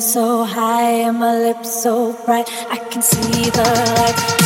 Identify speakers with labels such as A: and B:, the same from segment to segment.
A: so high and my lips so bright. I can see the light.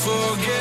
A: forget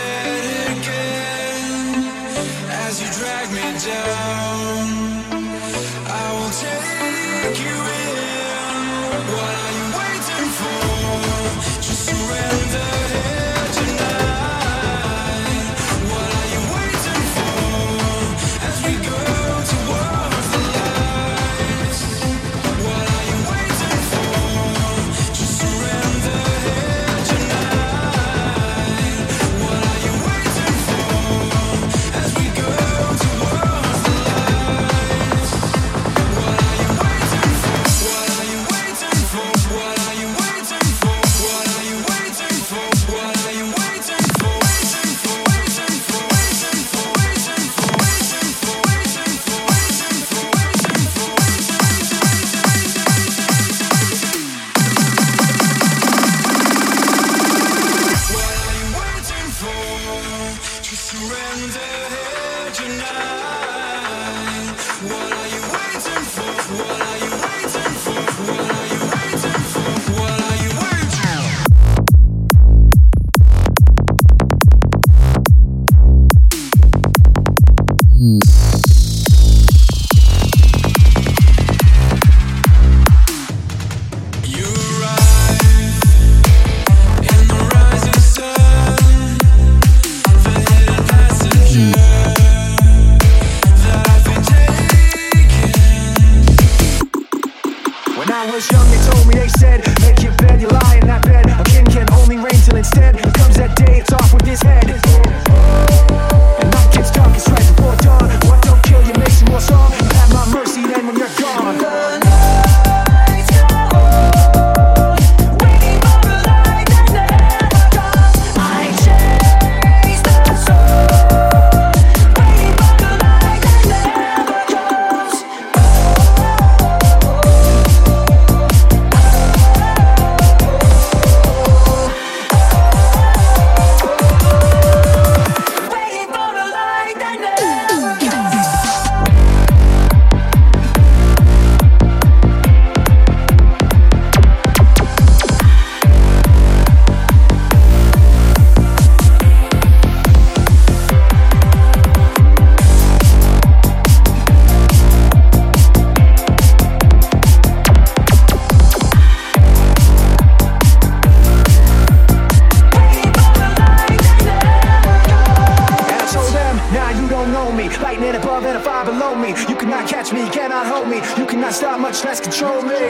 A: help me. You cannot stop, much less control me.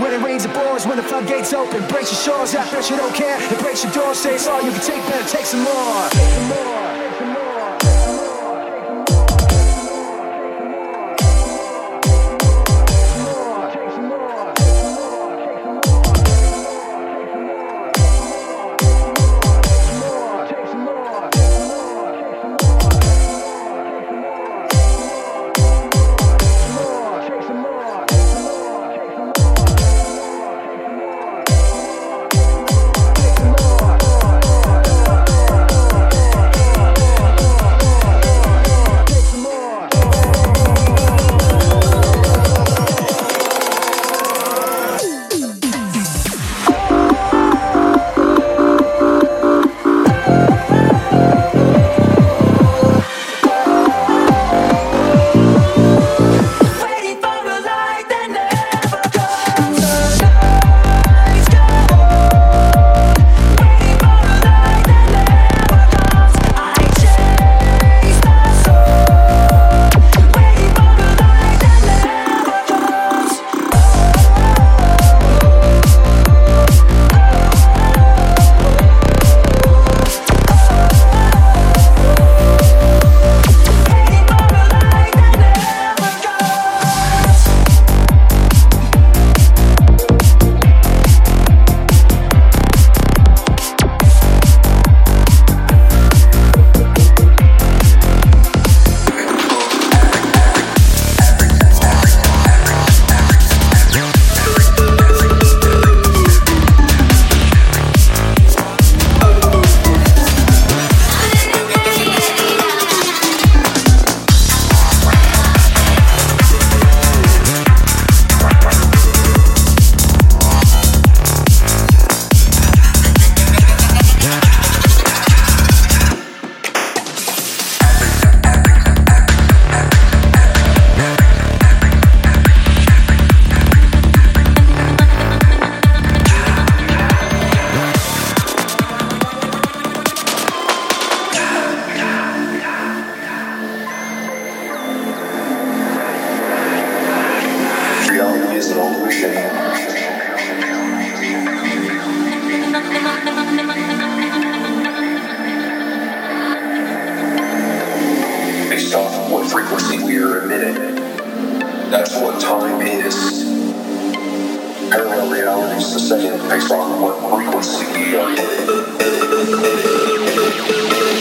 A: When it rains, it pours. When the floodgates open, breaks your shores. bet you don't care, it breaks your door. Say it's all you can
B: take, better take some more. Take some more. Is the second based on what frequency we are
C: up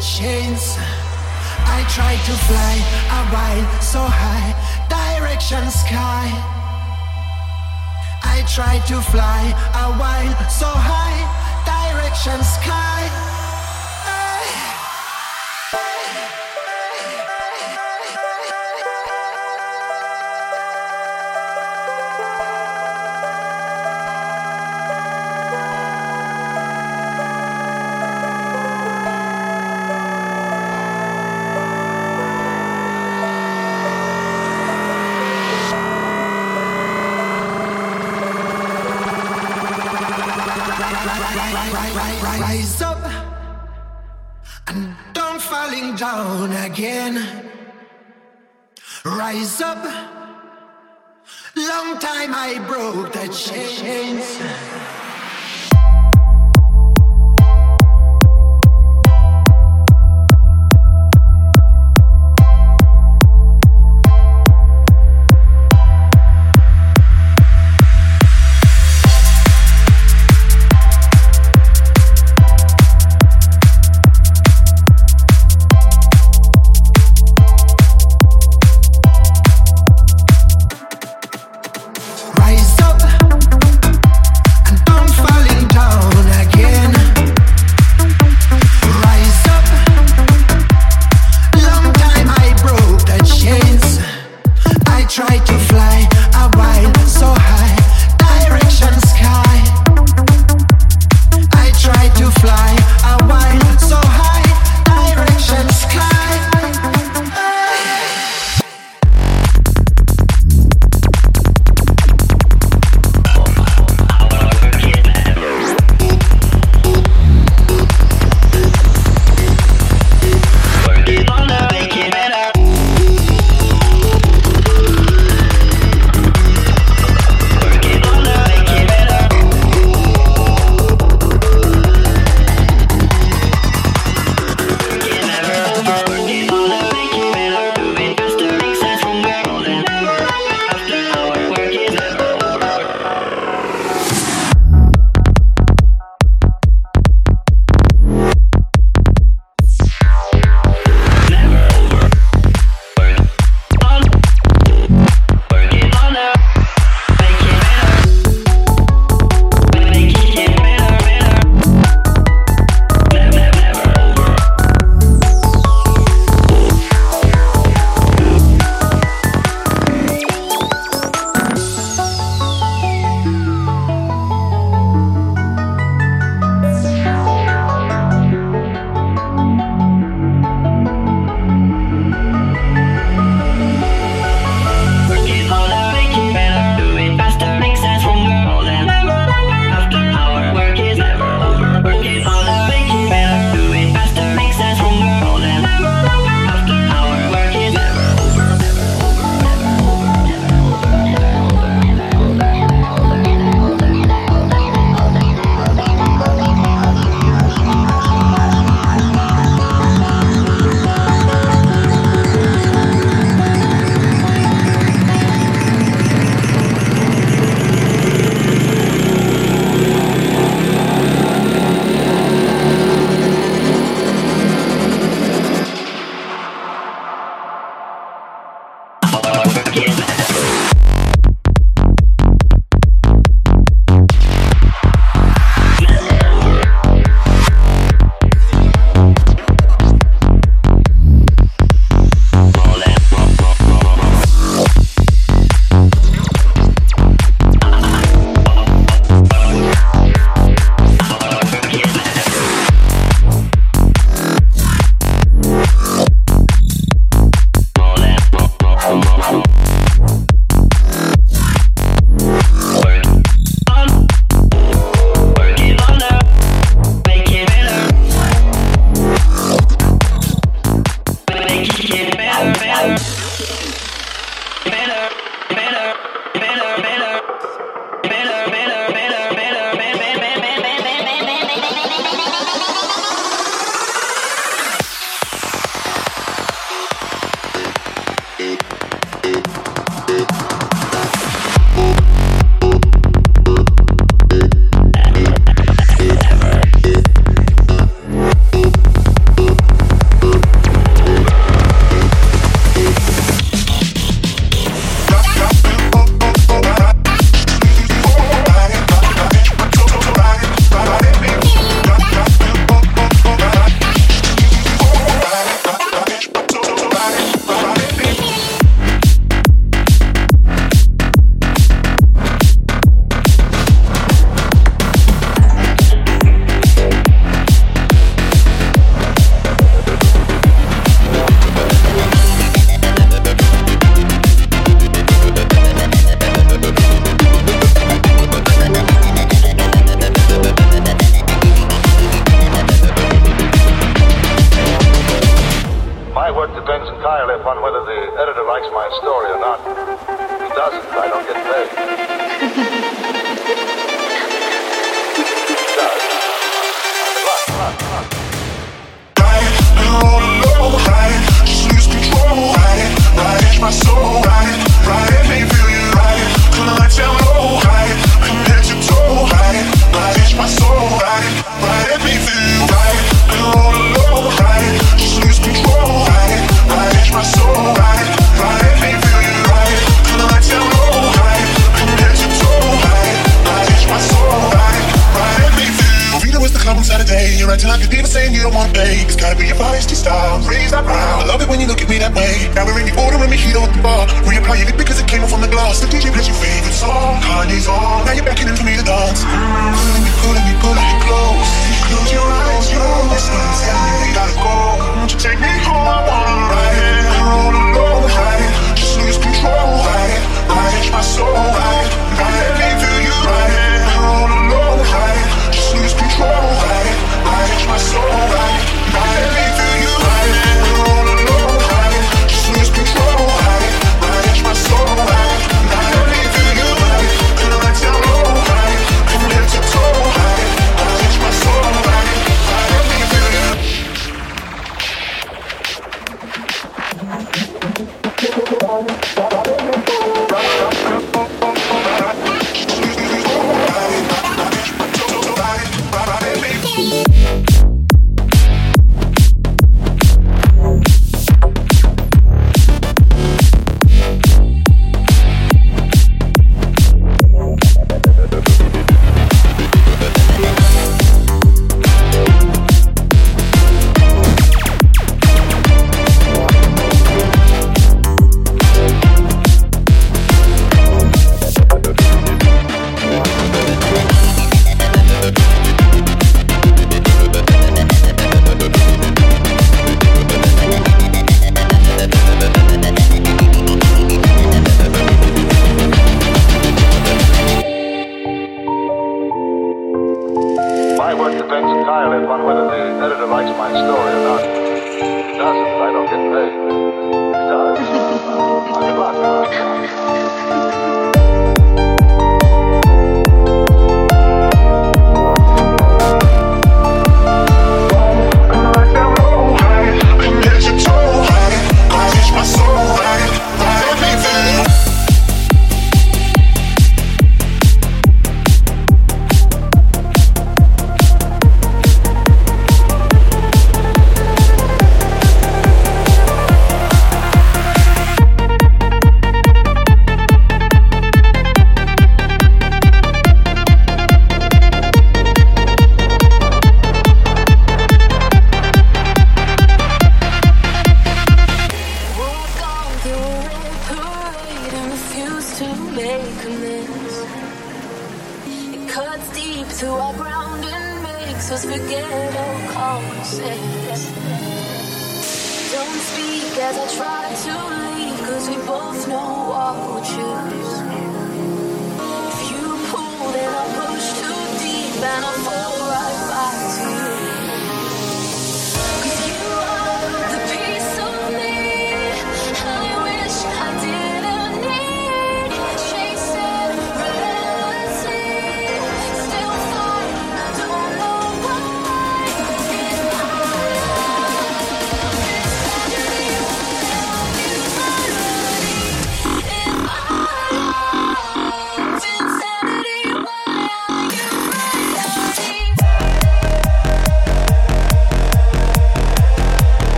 C: chains. I try to fly a while so high, direction sky. I try to fly a while so high, direction sky. Rise up and don't falling down again. Rise up. Long time I broke the chains.